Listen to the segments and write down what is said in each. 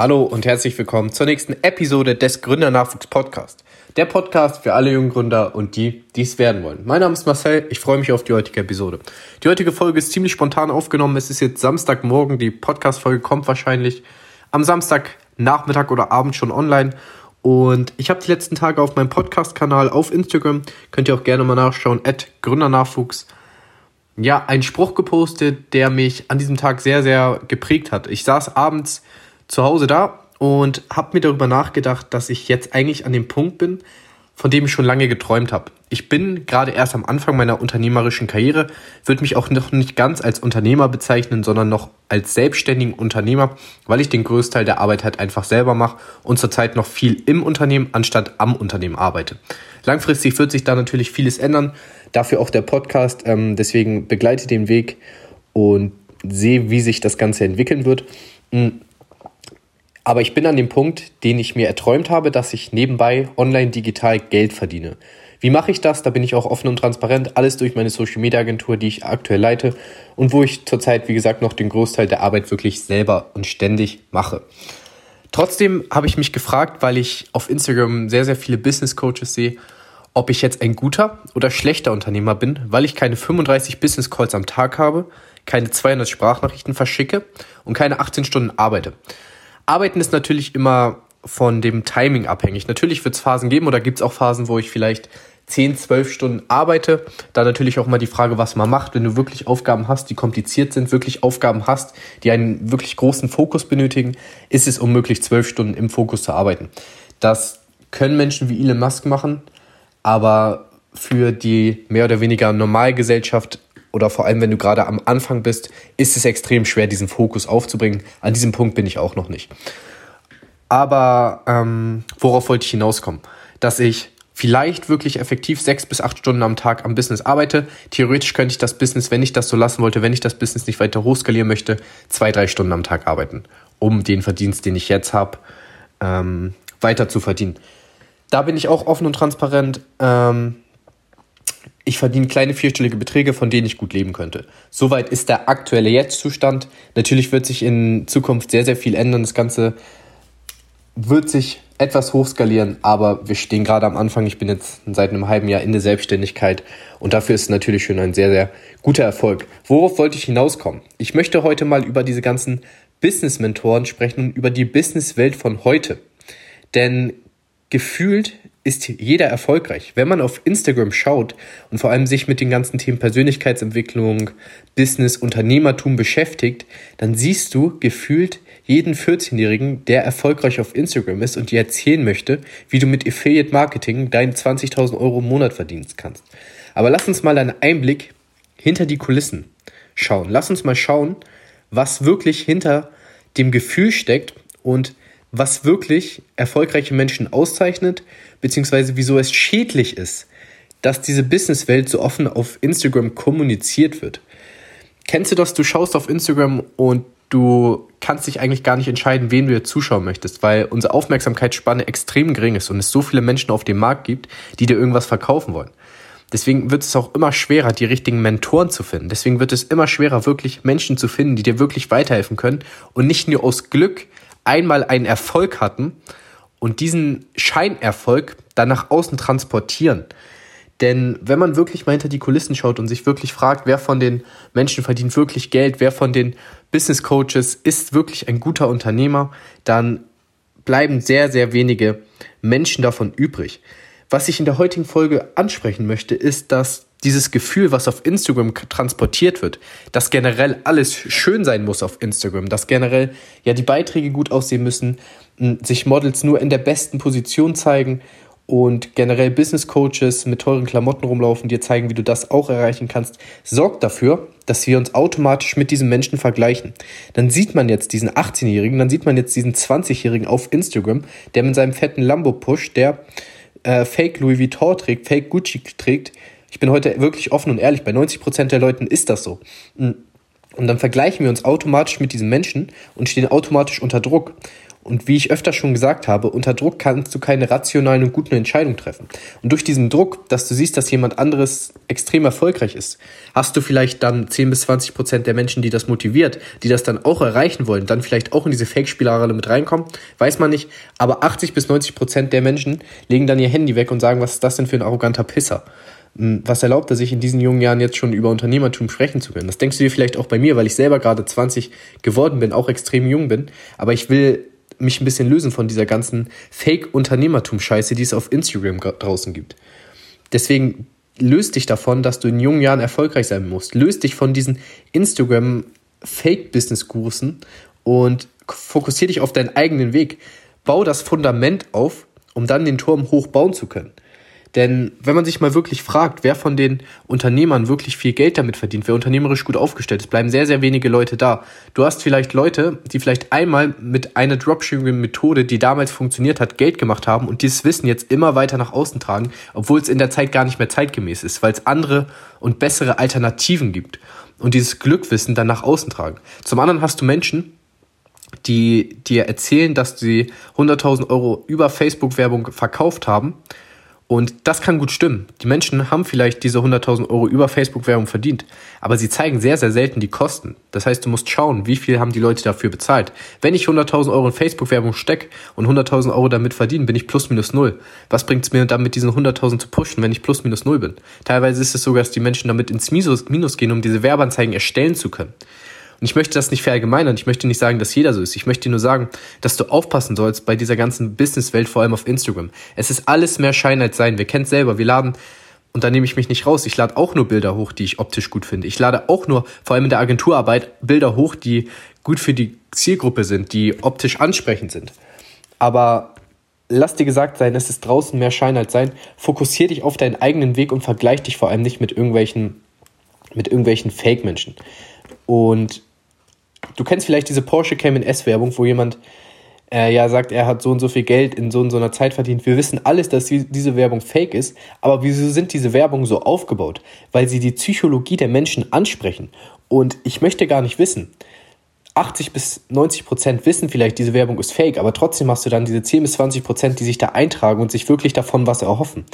Hallo und herzlich willkommen zur nächsten Episode des Gründernachwuchs Podcast. Der Podcast für alle jungen Gründer und die, die es werden wollen. Mein Name ist Marcel, ich freue mich auf die heutige Episode. Die heutige Folge ist ziemlich spontan aufgenommen. Es ist jetzt Samstagmorgen, die Podcast-Folge kommt wahrscheinlich am Samstagnachmittag oder Abend schon online. Und ich habe die letzten Tage auf meinem Podcast-Kanal auf Instagram, könnt ihr auch gerne mal nachschauen, at Gründernachwuchs, ja, einen Spruch gepostet, der mich an diesem Tag sehr, sehr geprägt hat. Ich saß abends zu Hause da und habe mir darüber nachgedacht, dass ich jetzt eigentlich an dem Punkt bin, von dem ich schon lange geträumt habe. Ich bin gerade erst am Anfang meiner unternehmerischen Karriere, würde mich auch noch nicht ganz als Unternehmer bezeichnen, sondern noch als selbstständigen Unternehmer, weil ich den Größteil der Arbeit halt einfach selber mache und zurzeit noch viel im Unternehmen anstatt am Unternehmen arbeite. Langfristig wird sich da natürlich vieles ändern, dafür auch der Podcast, ähm, deswegen begleite den Weg und sehe, wie sich das Ganze entwickeln wird. Aber ich bin an dem Punkt, den ich mir erträumt habe, dass ich nebenbei online digital Geld verdiene. Wie mache ich das? Da bin ich auch offen und transparent. Alles durch meine Social Media Agentur, die ich aktuell leite und wo ich zurzeit, wie gesagt, noch den Großteil der Arbeit wirklich selber und ständig mache. Trotzdem habe ich mich gefragt, weil ich auf Instagram sehr, sehr viele Business Coaches sehe, ob ich jetzt ein guter oder schlechter Unternehmer bin, weil ich keine 35 Business Calls am Tag habe, keine 200 Sprachnachrichten verschicke und keine 18 Stunden arbeite. Arbeiten ist natürlich immer von dem Timing abhängig. Natürlich wird es Phasen geben oder gibt es auch Phasen, wo ich vielleicht 10, 12 Stunden arbeite. Da natürlich auch mal die Frage, was man macht, wenn du wirklich Aufgaben hast, die kompliziert sind, wirklich Aufgaben hast, die einen wirklich großen Fokus benötigen, ist es unmöglich, 12 Stunden im Fokus zu arbeiten. Das können Menschen wie Elon Musk machen, aber für die mehr oder weniger Normalgesellschaft oder vor allem wenn du gerade am Anfang bist, ist es extrem schwer, diesen Fokus aufzubringen. An diesem Punkt bin ich auch noch nicht. Aber ähm, worauf wollte ich hinauskommen? Dass ich vielleicht wirklich effektiv sechs bis acht Stunden am Tag am Business arbeite. Theoretisch könnte ich das Business, wenn ich das so lassen wollte, wenn ich das Business nicht weiter hochskalieren möchte, zwei, drei Stunden am Tag arbeiten, um den Verdienst, den ich jetzt habe, ähm, weiter zu verdienen. Da bin ich auch offen und transparent. Ähm, ich verdiene kleine vierstellige Beträge, von denen ich gut leben könnte. Soweit ist der aktuelle Jetzt-Zustand. Natürlich wird sich in Zukunft sehr, sehr viel ändern. Das Ganze wird sich etwas hochskalieren, aber wir stehen gerade am Anfang. Ich bin jetzt seit einem halben Jahr in der Selbstständigkeit und dafür ist es natürlich schon ein sehr, sehr guter Erfolg. Worauf wollte ich hinauskommen? Ich möchte heute mal über diese ganzen Business-Mentoren sprechen und über die Business-Welt von heute. Denn gefühlt ist jeder erfolgreich. Wenn man auf Instagram schaut und vor allem sich mit den ganzen Themen Persönlichkeitsentwicklung, Business, Unternehmertum beschäftigt, dann siehst du gefühlt jeden 14-Jährigen, der erfolgreich auf Instagram ist und dir erzählen möchte, wie du mit Affiliate Marketing deine 20.000 Euro im Monat verdienen kannst. Aber lass uns mal einen Einblick hinter die Kulissen schauen. Lass uns mal schauen, was wirklich hinter dem Gefühl steckt und was wirklich erfolgreiche Menschen auszeichnet, beziehungsweise wieso es schädlich ist, dass diese Businesswelt so offen auf Instagram kommuniziert wird. Kennst du das? Du schaust auf Instagram und du kannst dich eigentlich gar nicht entscheiden, wen du dir zuschauen möchtest, weil unsere Aufmerksamkeitsspanne extrem gering ist und es so viele Menschen auf dem Markt gibt, die dir irgendwas verkaufen wollen. Deswegen wird es auch immer schwerer, die richtigen Mentoren zu finden. Deswegen wird es immer schwerer, wirklich Menschen zu finden, die dir wirklich weiterhelfen können und nicht nur aus Glück einmal einen Erfolg hatten und diesen Scheinerfolg dann nach außen transportieren. Denn wenn man wirklich mal hinter die Kulissen schaut und sich wirklich fragt, wer von den Menschen verdient wirklich Geld, wer von den Business Coaches ist wirklich ein guter Unternehmer, dann bleiben sehr, sehr wenige Menschen davon übrig. Was ich in der heutigen Folge ansprechen möchte, ist, dass dieses Gefühl, was auf Instagram transportiert wird, dass generell alles schön sein muss auf Instagram, dass generell ja die Beiträge gut aussehen müssen, sich Models nur in der besten Position zeigen und generell Business Coaches mit teuren Klamotten rumlaufen, dir zeigen, wie du das auch erreichen kannst, sorgt dafür, dass wir uns automatisch mit diesen Menschen vergleichen. Dann sieht man jetzt diesen 18-Jährigen, dann sieht man jetzt diesen 20-Jährigen auf Instagram, der mit seinem fetten Lambo pusht, der äh, Fake Louis Vuitton trägt, Fake Gucci trägt, ich bin heute wirklich offen und ehrlich, bei 90% der Leuten ist das so. Und dann vergleichen wir uns automatisch mit diesen Menschen und stehen automatisch unter Druck. Und wie ich öfter schon gesagt habe, unter Druck kannst du keine rationalen und guten Entscheidungen treffen. Und durch diesen Druck, dass du siehst, dass jemand anderes extrem erfolgreich ist, hast du vielleicht dann 10 bis 20 Prozent der Menschen, die das motiviert, die das dann auch erreichen wollen, dann vielleicht auch in diese Fake-Spirale mit reinkommen, weiß man nicht. Aber 80 bis 90 Prozent der Menschen legen dann ihr Handy weg und sagen, was ist das denn für ein arroganter Pisser? Hm, was erlaubt er sich in diesen jungen Jahren jetzt schon über Unternehmertum sprechen zu können? Das denkst du dir vielleicht auch bei mir, weil ich selber gerade 20 geworden bin, auch extrem jung bin. Aber ich will mich ein bisschen lösen von dieser ganzen Fake-Unternehmertum-Scheiße, die es auf Instagram draußen gibt. Deswegen löst dich davon, dass du in jungen Jahren erfolgreich sein musst. Löst dich von diesen Instagram-Fake-Business-Kursen und fokussier dich auf deinen eigenen Weg. Bau das Fundament auf, um dann den Turm hochbauen zu können. Denn wenn man sich mal wirklich fragt, wer von den Unternehmern wirklich viel Geld damit verdient, wer unternehmerisch gut aufgestellt ist, bleiben sehr, sehr wenige Leute da. Du hast vielleicht Leute, die vielleicht einmal mit einer Dropshipping-Methode, die damals funktioniert hat, Geld gemacht haben und dieses Wissen jetzt immer weiter nach außen tragen, obwohl es in der Zeit gar nicht mehr zeitgemäß ist, weil es andere und bessere Alternativen gibt und dieses Glückwissen dann nach außen tragen. Zum anderen hast du Menschen, die dir erzählen, dass sie 100.000 Euro über Facebook-Werbung verkauft haben und das kann gut stimmen. Die Menschen haben vielleicht diese 100.000 Euro über Facebook-Werbung verdient, aber sie zeigen sehr, sehr selten die Kosten. Das heißt, du musst schauen, wie viel haben die Leute dafür bezahlt. Wenn ich 100.000 Euro in Facebook-Werbung stecke und 100.000 Euro damit verdiene, bin ich plus minus null. Was bringt es mir damit, diesen 100.000 zu pushen, wenn ich plus minus null bin? Teilweise ist es sogar, dass die Menschen damit ins Minus gehen, um diese Werbeanzeigen erstellen zu können. Und ich möchte das nicht verallgemeinern. Ich möchte nicht sagen, dass jeder so ist. Ich möchte nur sagen, dass du aufpassen sollst bei dieser ganzen Businesswelt, vor allem auf Instagram. Es ist alles mehr Schein als Sein. Wir kennen es selber. Wir laden, und da nehme ich mich nicht raus, ich lade auch nur Bilder hoch, die ich optisch gut finde. Ich lade auch nur, vor allem in der Agenturarbeit, Bilder hoch, die gut für die Zielgruppe sind, die optisch ansprechend sind. Aber lass dir gesagt sein, es ist draußen mehr Schein als Sein. Fokussier dich auf deinen eigenen Weg und vergleich dich vor allem nicht mit irgendwelchen, mit irgendwelchen Fake-Menschen. Und du kennst vielleicht diese Porsche Cayman S Werbung, wo jemand äh, ja sagt, er hat so und so viel Geld in so und so einer Zeit verdient. Wir wissen alles, dass diese Werbung fake ist, aber wieso sind diese Werbungen so aufgebaut? Weil sie die Psychologie der Menschen ansprechen. Und ich möchte gar nicht wissen, 80 bis 90 Prozent wissen vielleicht, diese Werbung ist fake, aber trotzdem hast du dann diese 10 bis 20 Prozent, die sich da eintragen und sich wirklich davon was erhoffen.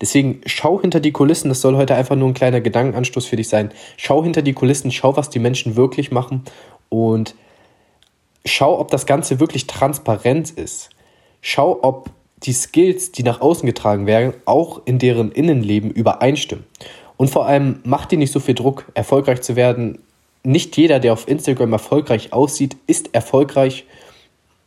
Deswegen schau hinter die Kulissen, das soll heute einfach nur ein kleiner Gedankenanstoß für dich sein. Schau hinter die Kulissen, schau, was die Menschen wirklich machen und schau, ob das Ganze wirklich transparent ist. Schau, ob die Skills, die nach außen getragen werden, auch in deren Innenleben übereinstimmen. Und vor allem mach dir nicht so viel Druck, erfolgreich zu werden. Nicht jeder, der auf Instagram erfolgreich aussieht, ist erfolgreich.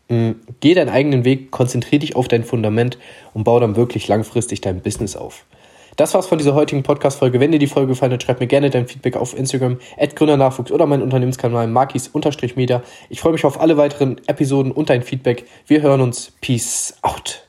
Mm, geh deinen eigenen Weg, konzentriere dich auf dein Fundament und baue dann wirklich langfristig dein Business auf. Das war's von dieser heutigen Podcast-Folge. Wenn dir die Folge gefallen hat, schreib mir gerne dein Feedback auf Instagram, Gründernachwuchs oder meinen Unternehmenskanal Markis-Media. Ich freue mich auf alle weiteren Episoden und dein Feedback. Wir hören uns. Peace out.